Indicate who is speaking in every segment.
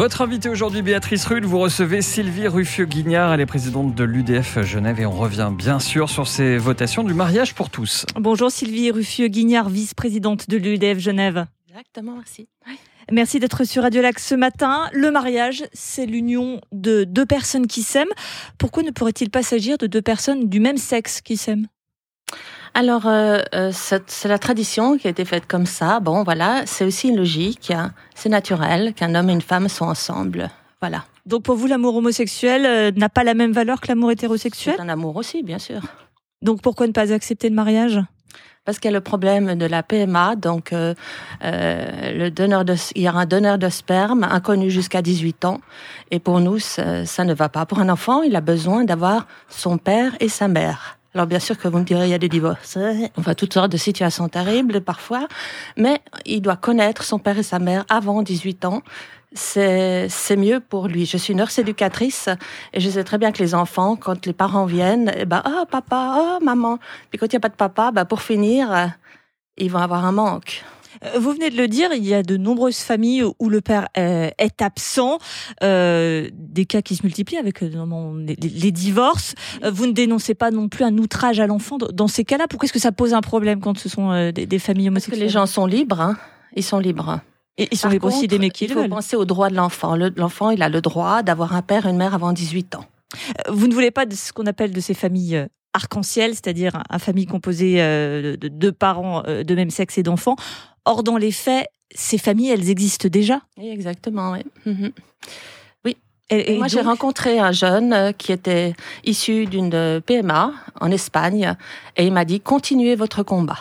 Speaker 1: Votre invité aujourd'hui, Béatrice Rude, vous recevez Sylvie Ruffieux-Guignard, elle est présidente de l'UDF Genève et on revient bien sûr sur ces votations du mariage pour tous.
Speaker 2: Bonjour Sylvie Ruffieux-Guignard, vice-présidente de l'UDF Genève.
Speaker 3: Exactement, merci.
Speaker 2: Merci d'être sur Radio Lac ce matin. Le mariage, c'est l'union de deux personnes qui s'aiment. Pourquoi ne pourrait-il pas s'agir de deux personnes du même sexe qui s'aiment?
Speaker 3: Alors, euh, euh, c'est la tradition qui a été faite comme ça. Bon, voilà, c'est aussi une logique. Hein. C'est naturel qu'un homme et une femme soient ensemble. Voilà.
Speaker 2: Donc pour vous, l'amour homosexuel euh, n'a pas la même valeur que l'amour hétérosexuel?
Speaker 3: C'est un amour aussi, bien sûr.
Speaker 2: Donc pourquoi ne pas accepter le mariage?
Speaker 3: Parce qu'il y a le problème de la PMA, donc euh, le donneur de, il y a un donneur de sperme inconnu jusqu'à 18 ans, et pour nous ça, ça ne va pas. Pour un enfant, il a besoin d'avoir son père et sa mère. Alors bien sûr que vous me direz, il y a des divorces, enfin toutes sortes de situations terribles parfois, mais il doit connaître son père et sa mère avant 18 ans. C'est mieux pour lui. Je suis nurse éducatrice et je sais très bien que les enfants, quand les parents viennent, eh ben oh papa, oh maman. Puis quand il n'y a pas de papa, bah pour finir, ils vont avoir un manque.
Speaker 2: Euh, vous venez de le dire, il y a de nombreuses familles où le père euh, est absent, euh, des cas qui se multiplient avec les, divorces. Vous ne dénoncez pas non plus un outrage à l'enfant dans ces cas-là. Pourquoi est-ce que ça pose un problème quand ce sont des, familles homosexuelles
Speaker 3: Parce que les gens sont libres, hein. ils sont libres.
Speaker 2: Et ils sont libres aussi d'aimer qui
Speaker 3: Il faut penser aux droits de l'enfant. L'enfant, il a le droit d'avoir un père et une mère avant 18 ans.
Speaker 2: Vous ne voulez pas de ce qu'on appelle de ces familles arc-en-ciel, c'est-à-dire une famille composée de deux parents de même sexe et d'enfants. Or, dans les faits, ces familles, elles existent déjà.
Speaker 3: exactement, oui. Mhm. Oui. Et, moi, j'ai rencontré un jeune euh, qui était issu d'une euh, PMA en Espagne et il m'a dit continuez votre combat.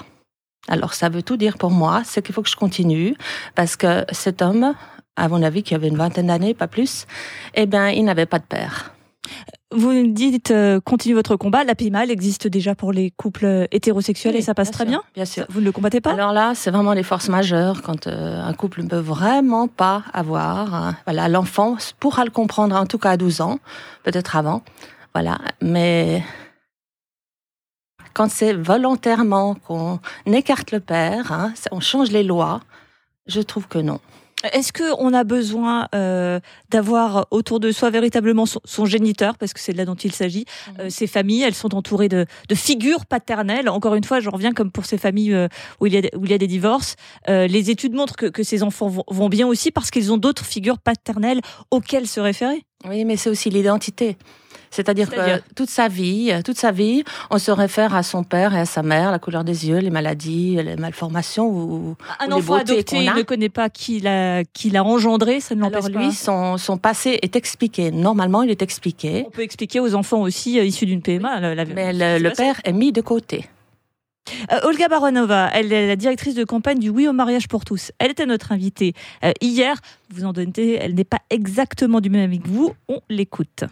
Speaker 3: Alors, ça veut tout dire pour moi, c'est qu'il faut que je continue parce que cet homme, à mon avis, qui avait une vingtaine d'années, pas plus, eh bien, il n'avait pas de père.
Speaker 2: Vous dites euh, continuez votre combat. La PMA, elle existe déjà pour les couples hétérosexuels et ça passe très bien.
Speaker 3: Bien sûr.
Speaker 2: Vous ne le combattez pas
Speaker 3: Alors là, c'est vraiment les forces majeures quand euh, un couple ne peut vraiment pas avoir. Hein, voilà, l'enfant pourra le comprendre en tout cas à 12 ans, peut-être avant. Voilà, mais quand c'est volontairement qu'on écarte le père, hein, on change les lois, je trouve que non.
Speaker 2: Est-ce qu'on a besoin euh, d'avoir autour de soi véritablement son, géniteur, parce que c'est de là dont il s'agit mmh. euh, Ces familles, elles sont entourées de, figures paternelles. Encore une fois, je reviens comme pour ces familles euh, où, il y a, où il y a des divorces. les études montrent que, ces enfants vont, vont bien aussi parce qu'ils ont d'autres figures paternelles auxquelles se référer.
Speaker 3: Oui, mais c'est aussi l'identité. C'est-à-dire que toute sa vie, toute sa vie, on se réfère à son père et à sa mère, la couleur des yeux, les maladies, les malformations ou,
Speaker 2: un enfant adopté, il ne connaît pas qui l'a qui l'a engendré, ça ne l'empêche
Speaker 3: pas. lui, son, son passé est expliqué. Normalement, il est expliqué.
Speaker 2: On peut expliquer aux enfants aussi euh, issus d'une PMA.
Speaker 3: Mais le, père est mis de côté.
Speaker 2: Euh, Olga Baronova, elle est la directrice de campagne du Oui au mariage pour tous. Elle était notre invitée euh, hier. Vous en donnez, elle n'est pas exactement du même avis que vous. On l'écoute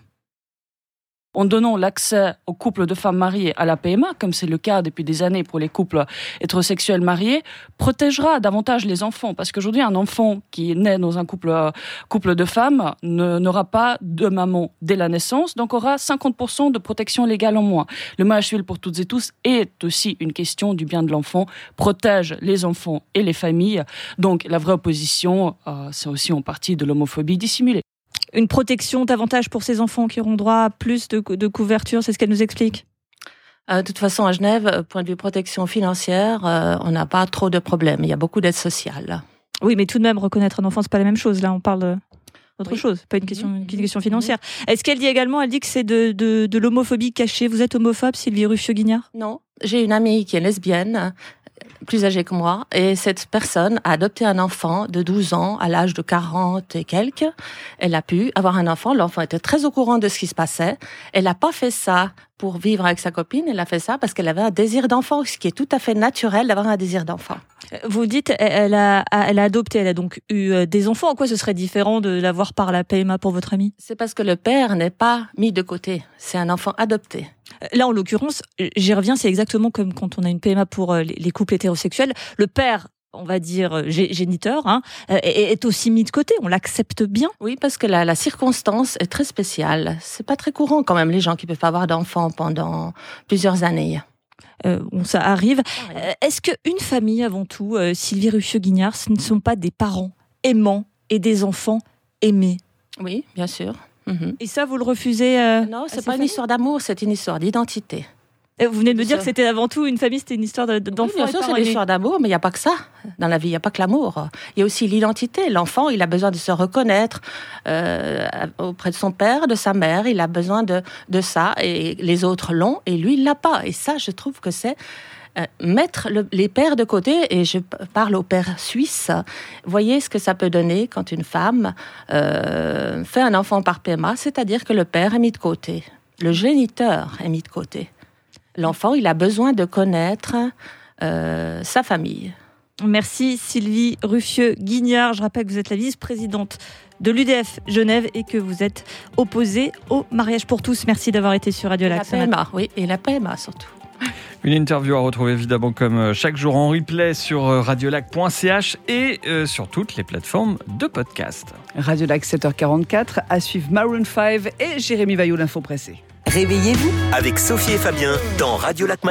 Speaker 4: en donnant l'accès aux couples de femmes mariées à la PMA, comme c'est le cas depuis des années pour les couples hétérosexuels mariés, protégera davantage les enfants. Parce qu'aujourd'hui, un enfant qui né dans un couple, couple de femmes n'aura pas de maman dès la naissance, donc aura 50% de protection légale en moins. Le mariage civil pour toutes et tous est aussi une question du bien de l'enfant, protège les enfants et les familles. Donc la vraie opposition, euh, c'est aussi en partie de l'homophobie dissimulée
Speaker 2: une protection davantage pour ces enfants qui auront droit à plus de, couverture, c'est ce qu'elle nous explique?
Speaker 3: Euh, de toute façon, à Genève, euh, point de vue protection financière, euh, on n'a pas trop de problèmes. Il y a beaucoup d'aide sociale.
Speaker 2: Oui, mais tout de même, reconnaître un enfant, c'est pas la même chose. Là, on parle d'autre chose, pas une question, une question financière. Est-ce qu'elle dit également, elle dit que c'est de, de, l'homophobie cachée? Vous êtes homophobe, Sylvie Ruffieux-Guignard
Speaker 3: Non, j'ai une amie qui est lesbienne plus âgée que moi, et cette personne a adopté un enfant de 12 ans à l'âge de 40 et quelques. Elle a pu avoir un enfant, l'enfant était très au courant de ce qui se passait. Elle n'a pas fait ça pour vivre avec sa copine, elle a fait ça parce qu'elle avait un désir d'enfant, ce qui est tout à fait naturel d'avoir un désir d'enfant.
Speaker 2: Vous dites, elle a, elle a adopté, elle a donc eu euh, des enfants. En quoi ce serait différent de l'avoir par la PMA pour votre amie?
Speaker 3: C'est parce que le père n'est pas mis de côté. C'est un enfant adopté.
Speaker 2: Là, en l'occurrence, j'y reviens, c'est exactement comme quand on a une PMA pour euh, les couples hétérosexuels. Le père on va dire euh, géniteur, hein, est aussi mis de côté. On l'accepte bien.
Speaker 3: Oui, parce que la, la, circonstance est très spéciale. C'est pas très courant quand même les gens qui peuvent avoir d'enfants pendant plusieurs années.
Speaker 2: Euh, ça arrive. Est-ce qu'une famille, avant tout, Sylvie Ruffieux-Guignard, ce ne sont pas des parents aimants et des enfants aimer.
Speaker 3: Oui, bien sûr. Mhm.
Speaker 2: Et ça, vous le refusez euh,
Speaker 3: Non, c'est
Speaker 2: ces
Speaker 3: pas une histoire d'amour, c'est une histoire d'identité.
Speaker 2: Vous venez de me dire que c'était avant tout une famille, c'était une histoire de- d'enfants.
Speaker 3: Oui, bien sûr, c'est une histoire d'amour, mais il n'y a pas que ça dans la vie, il n'y a pas que l'amour. Il y a aussi l'identité. L'enfant, il a besoin de se reconnaître euh, auprès de son père, de sa mère, il a besoin de, de ça, et les autres l'ont, et lui, il l'a pas. Et ça, je trouve que c'est euh, mettre le- les pères de côté, et je parle aux pères suisses, voyez ce que ça peut donner quand une femme euh, fait un enfant par PMA, c'est-à-dire que le père est mis de côté, le géniteur est mis de côté. L'enfant, il a besoin de connaître euh, sa famille.
Speaker 2: Merci Sylvie Ruffieux-Guignard. Je rappelle que vous êtes la vice-présidente de l'UDF Genève et que vous êtes opposée au mariage pour tous. Merci d'avoir été sur Radio
Speaker 3: La
Speaker 2: Lac matin.
Speaker 3: PMA, oui, et la PMA surtout.
Speaker 1: Une interview à retrouver évidemment comme euh, chaque jour en replay sur euh, radiolac.ch et sur toutes les plateformes de podcast.
Speaker 5: Radio Lac 7h44, à suivre Maroon 5 et Jérémy Vaillot, l'info pressée.
Speaker 6: Réveillez-vous avec Sophie et Fabien dans Radio Lac.